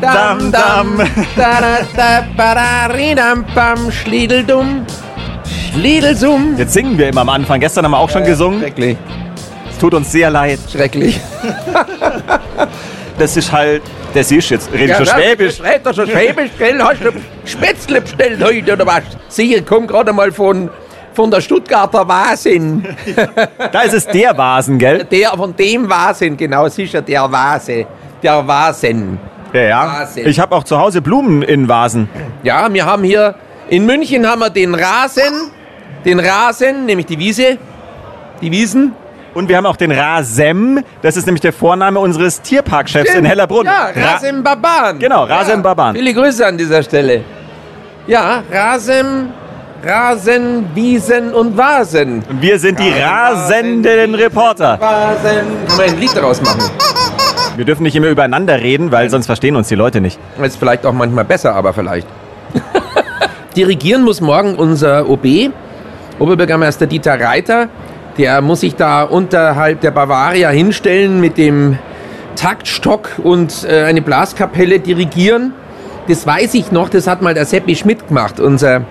Dam, dam. Da, da, da, ba, da, ridam, bam, Schliedeldum. Schliedelsum. Jetzt singen wir immer am Anfang. Gestern haben wir auch schon gesungen. Schrecklich. Es tut uns sehr leid. Schrecklich. Das ist halt, das ist jetzt, rede schon Schwäbisch. Red doch schon Schwäbisch, gell? Hast du Spätzle bestellt heute oder was? Sicher, komm gerade mal von, von der Stuttgarter Vasen. Da ist es der Vasen, gell? Der, von dem Vasen, genau, sicher der Vase. Der Vasen. Ja, ja. Vasen. Ich habe auch zu Hause Blumen in Vasen. Ja, wir haben hier, in München haben wir den Rasen, den Rasen, nämlich die Wiese, die Wiesen. Und wir haben auch den Rasem. Das ist nämlich der Vorname unseres Tierparkchefs in Hellerbrunn. Ja, Ra- Rasem Baban. Genau, Rasem Baban. Viele Grüße an dieser Stelle. Ja, Rasem, Rasen, Wiesen und Vasen. Und wir sind die rasenden Reporter. Vasen. Kann man ein Lied daraus machen? Wir dürfen nicht immer übereinander reden, weil sonst verstehen uns die Leute nicht. Ist vielleicht auch manchmal besser, aber vielleicht. Dirigieren muss morgen unser OB, Oberbürgermeister Dieter Reiter. Der muss sich da unterhalb der Bavaria hinstellen mit dem Taktstock und äh, eine Blaskapelle dirigieren. Das weiß ich noch, das hat mal der Seppi Schmidt gemacht, unser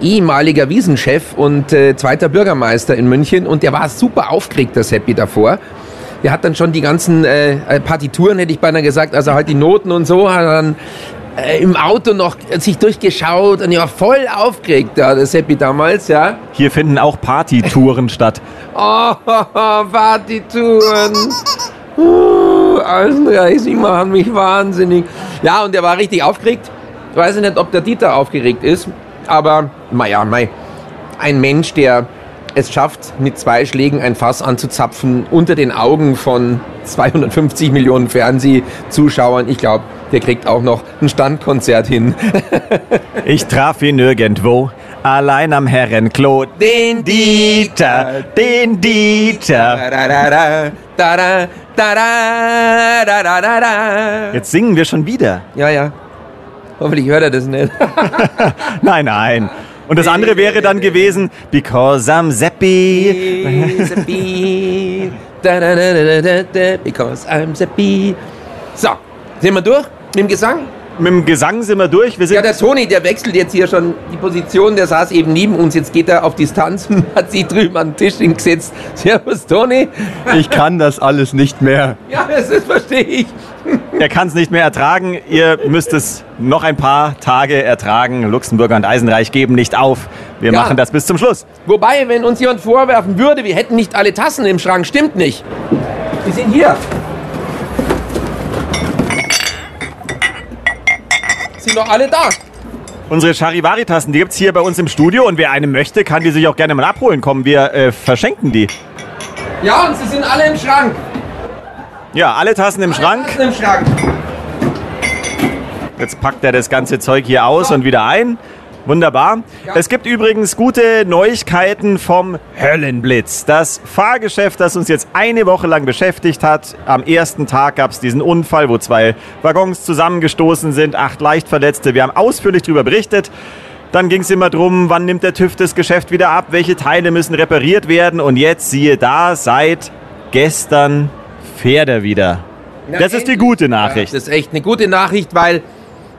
ehemaliger Wiesenchef und äh, zweiter Bürgermeister in München. Und der war super aufgeregt, der Seppi, davor. Der hat dann schon die ganzen äh, äh, Partituren, hätte ich beinahe gesagt, also halt die Noten und so, hat er dann äh, im Auto noch sich durchgeschaut und ich war voll aufgeregt, da, der Seppi damals, ja. Hier finden auch Partytouren statt. Oh, Partituren. Uh, Eisenreich, sie machen mich wahnsinnig. Ja, und der war richtig aufgeregt. Ich weiß nicht, ob der Dieter aufgeregt ist, aber naja, mei, ein Mensch, der es schafft, mit zwei Schlägen ein Fass anzuzapfen unter den Augen von 250 Millionen Fernsehzuschauern. Ich glaube, der kriegt auch noch ein Standkonzert hin. ich traf ihn irgendwo. allein am Herrenklo. Den Dieter, den Dieter. Jetzt singen wir schon wieder. Ja, ja. Hoffentlich hört er das nicht. nein, nein. Und das andere wäre dann gewesen, because I'm Seppi. Because I'm Seppi. So, sind wir durch mit dem Gesang? Mit dem Gesang sind wir durch. Wir sind Ja, der Toni, der wechselt jetzt hier schon die Position, der saß eben neben uns. Jetzt geht er auf Distanz und hat sich drüben an den Tisch hingesetzt. Servus, Toni. Ich kann das alles nicht mehr. Ja, das ist, verstehe ich. Er kann es nicht mehr ertragen. Ihr müsst es noch ein paar Tage ertragen. Luxemburger und Eisenreich geben nicht auf. Wir Ja. machen das bis zum Schluss. Wobei, wenn uns jemand vorwerfen würde, wir hätten nicht alle Tassen im Schrank, stimmt nicht. Die sind hier. Sind doch alle da. Unsere Charivari-Tassen, die gibt es hier bei uns im Studio. Und wer eine möchte, kann die sich auch gerne mal abholen kommen. Wir äh, verschenken die. Ja, und sie sind alle im Schrank. Ja, alle Tassen im Schrank. Tassen im Schrank. Jetzt packt er das ganze Zeug hier aus und wieder ein. Wunderbar. Es gibt übrigens gute Neuigkeiten vom Höllenblitz. Das Fahrgeschäft, das uns jetzt eine Woche lang beschäftigt hat. Am ersten Tag gab es diesen Unfall, wo zwei Waggons zusammengestoßen sind, acht Leichtverletzte. Wir haben ausführlich darüber berichtet. Dann ging es immer drum, wann nimmt der TÜV das Geschäft wieder ab, welche Teile müssen repariert werden. Und jetzt siehe da, seit gestern fährt er wieder. Na, Das ist die gute Nachricht. Ja, das ist echt eine gute Nachricht, weil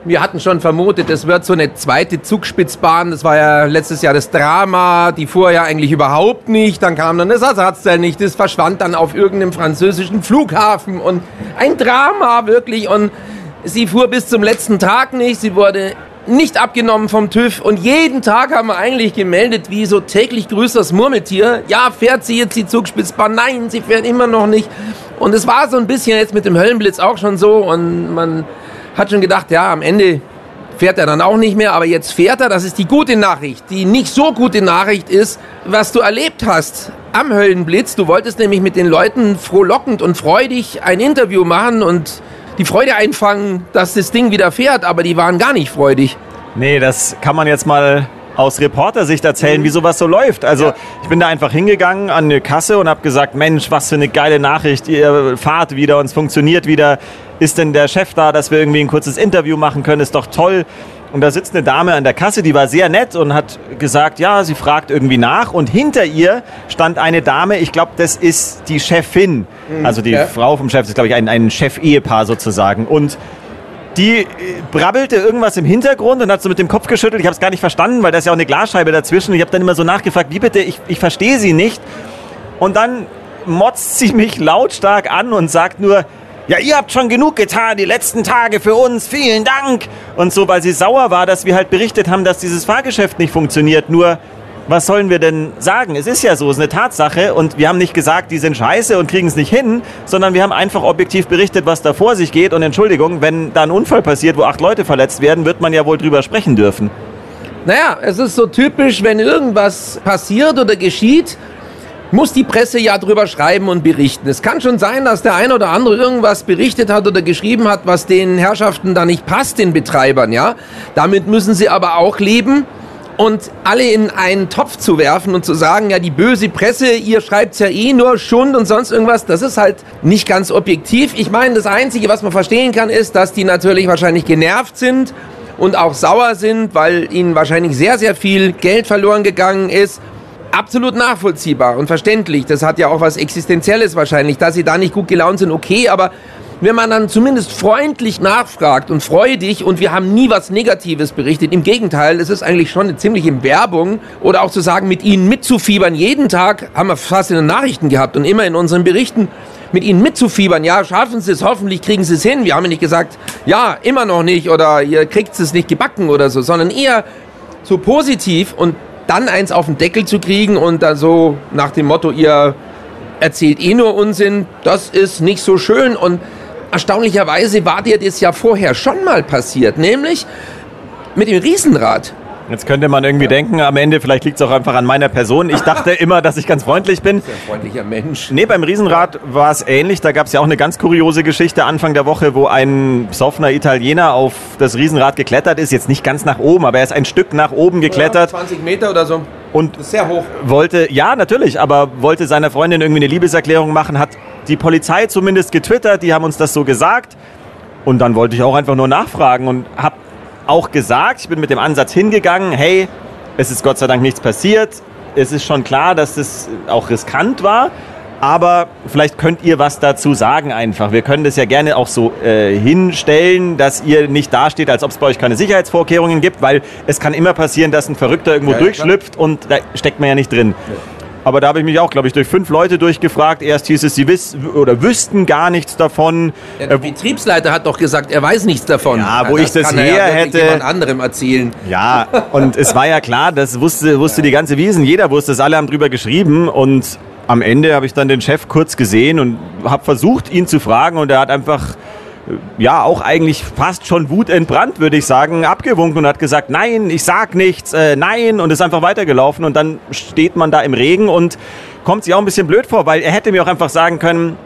wir hatten schon vermutet, es wird so eine zweite Zugspitzbahn. Das war ja letztes Jahr das Drama. Die fuhr ja eigentlich überhaupt nicht. Dann kam dann das Ersatzteil nicht. Das verschwand dann auf irgendeinem französischen Flughafen. Und ein Drama wirklich. Und sie fuhr bis zum letzten Tag nicht. Sie wurde nicht abgenommen vom TÜV. Und jeden Tag haben wir eigentlich gemeldet, wie so täglich grüßt das Murmeltier. Ja, fährt sie jetzt die Zugspitzbahn? Nein, sie fährt immer noch nicht. Und es war so ein bisschen jetzt mit dem Höllenblitz auch schon so. Und man hat schon gedacht, ja, am Ende fährt er dann auch nicht mehr, aber jetzt fährt er. Das ist die gute Nachricht. Die nicht so gute Nachricht ist, was du erlebt hast am Höllenblitz. Du wolltest nämlich mit den Leuten frohlockend und freudig ein Interview machen und die Freude einfangen, dass das Ding wieder fährt, aber die waren gar nicht freudig. Nee, das kann man jetzt mal aus Reportersicht erzählen, wie sowas so läuft. Also Ja. ich bin da einfach hingegangen an eine Kasse und habe gesagt, Mensch, was für eine geile Nachricht, ihr fahrt wieder und es funktioniert wieder. Ist denn der Chef da, dass wir irgendwie ein kurzes Interview machen können? Ist doch toll. Und da sitzt eine Dame an der Kasse, die war sehr nett und hat gesagt, ja, sie fragt irgendwie nach. Und hinter ihr stand eine Dame, ich glaube, das ist die Chefin. Also die ja. Frau vom Chef, das ist, glaube ich, ein, ein Chef-Ehepaar sozusagen. Und die äh, brabbelte irgendwas im Hintergrund und hat so mit dem Kopf geschüttelt. Ich habe es gar nicht verstanden, weil da ist ja auch eine Glasscheibe dazwischen. Ich habe dann immer so nachgefragt, wie bitte, ich, ich verstehe sie nicht. Und dann motzt sie mich lautstark an und sagt nur, ja, ihr habt schon genug getan die letzten Tage für uns, vielen Dank. Und so, weil sie sauer war, dass wir halt berichtet haben, dass dieses Fahrgeschäft nicht funktioniert. Nur, was sollen wir denn sagen? Es ist ja so, es ist eine Tatsache und wir haben nicht gesagt, die sind scheiße und kriegen es nicht hin, sondern wir haben einfach objektiv berichtet, was da vor sich geht. Und Entschuldigung, wenn da ein Unfall passiert, wo acht Leute verletzt werden, wird man ja wohl drüber sprechen dürfen. Naja, es ist so typisch, wenn irgendwas passiert oder geschieht, muss die Presse ja drüber schreiben und berichten. Es kann schon sein, dass der ein oder andere irgendwas berichtet hat oder geschrieben hat, was den Herrschaften da nicht passt, den Betreibern, ja. Damit müssen sie aber auch leben. Und alle in einen Topf zu werfen und zu sagen, ja, die böse Presse, ihr schreibt's ja eh nur Schund und sonst irgendwas, das ist halt nicht ganz objektiv. Ich meine, das Einzige, was man verstehen kann, ist, dass die natürlich wahrscheinlich genervt sind und auch sauer sind, weil ihnen wahrscheinlich sehr, sehr viel Geld verloren gegangen ist. Absolut nachvollziehbar und verständlich. Das hat ja auch was Existenzielles wahrscheinlich. Dass sie da nicht gut gelaunt sind, okay, aber wenn man dann zumindest freundlich nachfragt und freudig und wir haben nie was Negatives berichtet, im Gegenteil, es ist eigentlich schon eine ziemliche Werbung oder auch zu sagen, mit ihnen mitzufiebern, jeden Tag haben wir fast in den Nachrichten gehabt und immer in unseren Berichten, mit ihnen mitzufiebern, ja, schaffen sie es, hoffentlich kriegen sie es hin. Wir haben ja nicht gesagt, ja, immer noch nicht oder ihr kriegt es nicht gebacken oder so, sondern eher so positiv und dann eins auf den Deckel zu kriegen und da so nach dem Motto, ihr erzählt eh nur Unsinn, das ist nicht so schön und erstaunlicherweise war dir das ja vorher schon mal passiert, nämlich mit dem Riesenrad. Jetzt könnte man irgendwie denken, am Ende vielleicht liegt es auch einfach an meiner Person. Ich dachte immer, dass ich ganz freundlich bin. Ein freundlicher Mensch. Nee, beim Riesenrad war es ähnlich. Da gab es ja auch eine ganz kuriose Geschichte Anfang der Woche, wo ein besoffener Italiener auf das Riesenrad geklettert ist. Jetzt nicht ganz nach oben, aber er ist ein Stück nach oben geklettert 20 Meter oder so. und sehr hoch. wollte, ja, natürlich, aber wollte seiner Freundin irgendwie eine Liebeserklärung machen, hat die Polizei zumindest getwittert, die haben uns das so gesagt. Und dann wollte ich auch einfach nur nachfragen und habe auch gesagt, ich bin mit dem Ansatz hingegangen, hey, es ist Gott sei Dank nichts passiert. Es ist schon klar, dass es auch riskant war. Aber vielleicht könnt ihr was dazu sagen einfach. Wir können das ja gerne auch so äh, hinstellen, dass ihr nicht dasteht, als ob es bei euch keine Sicherheitsvorkehrungen gibt, weil es kann immer passieren, dass ein Verrückter irgendwo Ja, ja, durchschlüpft und da steckt man ja nicht drin. Aber da habe ich mich auch, glaube ich, durch fünf Leute durchgefragt. Erst hieß es, sie wiss oder wüssten gar nichts davon. Ja, der Betriebsleiter hat doch gesagt, er weiß nichts davon. Ja, wo ich das kann er her ja hätte- jemand anderem erzählen. Ja, und es war ja klar, das wusste, wusste die ganze Wiesen, jeder wusste es, alle haben drüber geschrieben und am Ende habe ich dann den Chef kurz gesehen und habe versucht, ihn zu fragen und er hat einfach, äh, ja, auch eigentlich fast schon wutentbrannt, würde ich sagen, abgewunken und hat gesagt, nein, ich sag nichts, äh, nein und ist einfach weitergelaufen und dann steht man da im Regen und kommt sich auch ein bisschen blöd vor, weil er hätte mir auch einfach sagen können,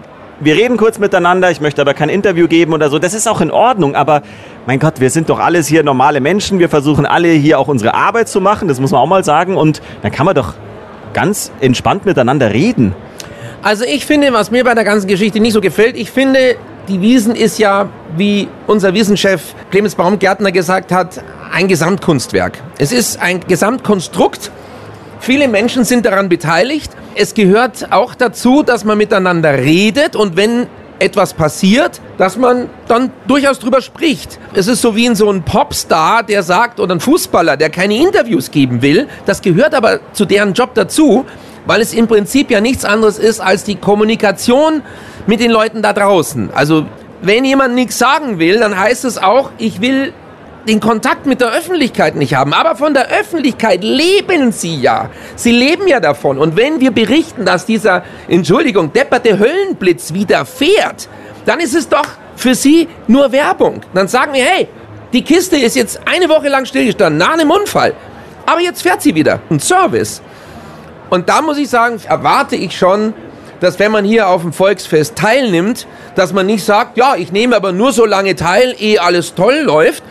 wir reden kurz miteinander, ich möchte aber kein Interview geben oder so. Das ist auch in Ordnung, aber mein Gott, wir sind doch alles hier normale Menschen. Wir versuchen alle hier auch unsere Arbeit zu machen, das muss man auch mal sagen. Und dann kann man doch ganz entspannt miteinander reden. Also ich finde, was mir bei der ganzen Geschichte nicht so gefällt, ich finde, die Wiesen ist ja, wie unser Wiesenchef Clemens Baumgärtner gesagt hat, ein Gesamtkunstwerk. Es ist ein Gesamtkonstrukt. Viele Menschen sind daran beteiligt. Es gehört auch dazu, dass man miteinander redet und wenn etwas passiert, dass man dann durchaus drüber spricht. Es ist so wie in so ein Popstar, der sagt, oder ein Fußballer, der keine Interviews geben will. Das gehört aber zu deren Job dazu, weil es im Prinzip ja nichts anderes ist als die Kommunikation mit den Leuten da draußen. Also wenn jemand nichts sagen will, dann heißt es auch, ich will den Kontakt mit der Öffentlichkeit nicht haben. Aber von der Öffentlichkeit leben sie ja. Sie leben ja davon. Und wenn wir berichten, dass dieser, Entschuldigung, depperte Höllenblitz widerfährt, dann ist es doch für sie nur Werbung. Dann sagen wir, hey, die Kiste ist jetzt eine Woche lang stillgestanden, nach einem Unfall. Aber jetzt fährt sie wieder. Ein Service. Und da muss ich sagen, erwarte ich schon dass wenn man hier auf dem Volksfest teilnimmt, dass man nicht sagt, ja, ich nehme aber nur so lange teil, ehe alles toll läuft.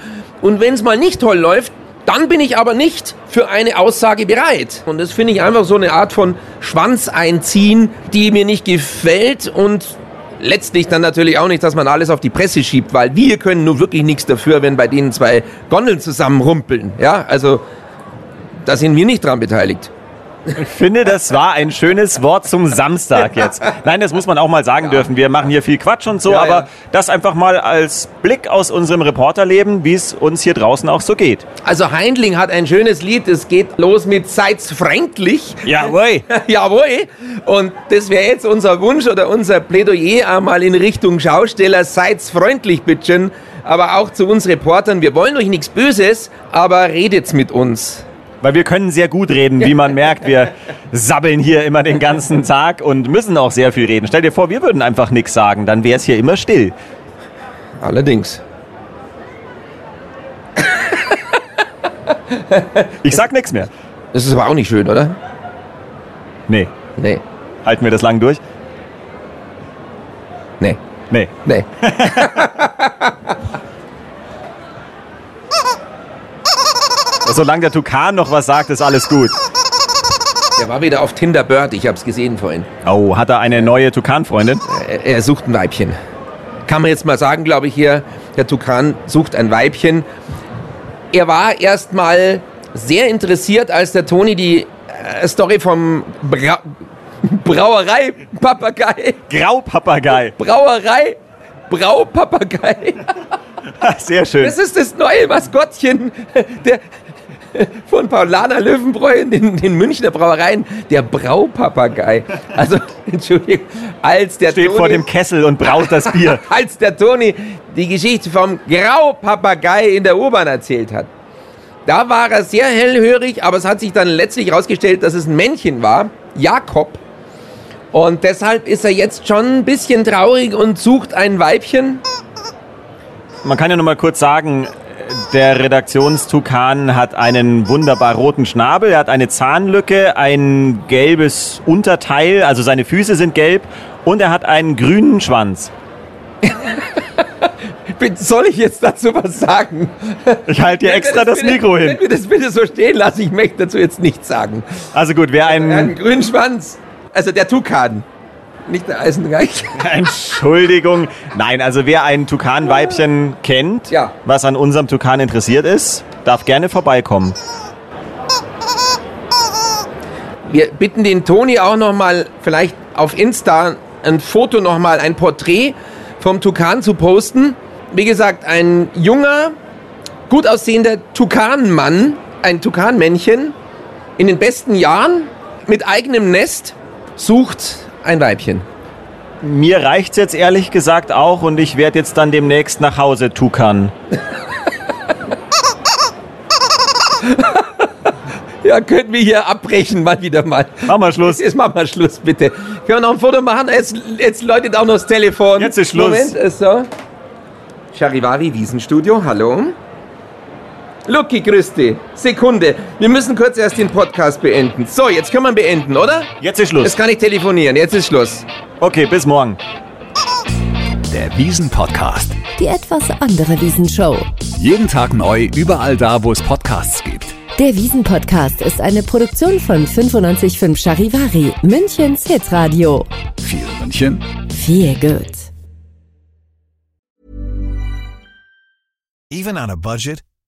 Und wenn es mal nicht toll läuft, dann bin ich aber nicht für eine Aussage bereit. Und das finde ich einfach so eine Art von Schwanz einziehen, die mir nicht gefällt und letztlich dann natürlich auch nicht, dass man alles auf die Presse schiebt, weil wir können nur wirklich nichts dafür, wenn bei denen zwei Gondeln zusammen rumpeln. Ja, also da sind wir nicht dran beteiligt. Ich finde, das war ein schönes Wort zum Samstag jetzt. Nein, das muss man auch mal sagen dürfen. Wir machen hier viel Quatsch und so, Ja, aber ja. das einfach mal als Blick aus unserem Reporterleben, wie es uns hier draußen auch so geht. Also Heindling hat ein schönes Lied, es geht los mit Seid's freundlich. Jawohl. Jawohl. Und das wäre jetzt unser Wunsch oder unser Plädoyer einmal in Richtung Schausteller. Seid's freundlich, bitteschön. Aber auch zu uns Reportern. Wir wollen euch nichts Böses, aber redet's mit uns. Weil wir können sehr gut reden, wie man merkt. Wir sabbeln hier immer den ganzen Tag und müssen auch sehr viel reden. Stell dir vor, wir würden einfach nichts sagen, dann wäre es hier immer still. Allerdings. Ich sag nichts mehr. Das ist aber auch nicht schön, oder? Nee, Nee. halten wir das lang durch? Nee. Nee. Nee. Solange der Tukan noch was sagt, ist alles gut. Der war wieder auf Tinder Bird. Ich hab's gesehen vorhin. Oh, hat er eine neue Tukan-Freundin? Er, er sucht ein Weibchen. Kann man jetzt mal sagen, glaube ich, hier, der Tukan sucht ein Weibchen. Er war erstmal sehr interessiert, als der Toni die äh, Story vom Bra Brauerei Papagei, Graupapagei. Brauerei Braupapagei. Sehr schön. Das ist das neue Maskottchen der, von Paulaner Löwenbräu in den, den Münchner Brauereien, der Braupapagei. Also, Entschuldigung, als der Steht Toni, vor dem Kessel und braut das Bier. als der Toni die Geschichte vom Graupapagei in der U-Bahn erzählt hat. Da war er sehr hellhörig, aber es hat sich dann letztlich herausgestellt, dass es ein Männchen war, Jakob. Und deshalb ist er jetzt schon ein bisschen traurig und sucht ein Weibchen. Man kann ja noch mal kurz sagen, der Redaktionstukan hat einen wunderbar roten Schnabel, er hat eine Zahnlücke, ein gelbes Unterteil, also seine Füße sind gelb und er hat einen grünen Schwanz. Soll ich jetzt dazu was sagen? Ich halte dir extra das bitte, Mikro hin. Wenn wir das bitte so stehen lassen, ich möchte dazu jetzt nichts sagen. Also gut, wer Er hat einen einen... grünen Schwanz. Also der Tukan. Nicht der Eisenreich. Entschuldigung. Nein, also wer ein Tukan-Weibchen kennt, Ja. was an unserem Tukan interessiert ist, darf gerne vorbeikommen. Wir bitten den Toni auch noch mal vielleicht auf Insta ein Foto noch mal, ein Porträt vom Tukan zu posten. Wie gesagt, ein junger, gut aussehender Tukanmann, ein Tukanmännchen in den besten Jahren mit eigenem Nest sucht ein Weibchen. Mir reicht's jetzt ehrlich gesagt auch und ich werde jetzt dann demnächst nach Hause tukan. Ja, können wir hier abbrechen, mal wieder mal. Machen wir Schluss. Jetzt machen wir Schluss, bitte. Können wir noch ein Foto machen? Jetzt, jetzt läutet auch noch das Telefon. Jetzt ist Schluss. Moment, ist so. Charivari Wiesenstudio, hallo. Lucky, grüß dich. Sekunde, wir müssen kurz erst den Podcast beenden. So, jetzt können wir beenden, oder? Jetzt ist Schluss. Jetzt kann ich telefonieren, jetzt ist Schluss. Okay, bis morgen. Der Wiesen-Podcast. Die etwas andere Wiesenshow. Jeden Tag neu, überall da, wo es Podcasts gibt. Der Wiesen-Podcast ist eine Produktion von 955 Charivari, Münchens Hitradio. Viel München, Viel gut. Even on a budget,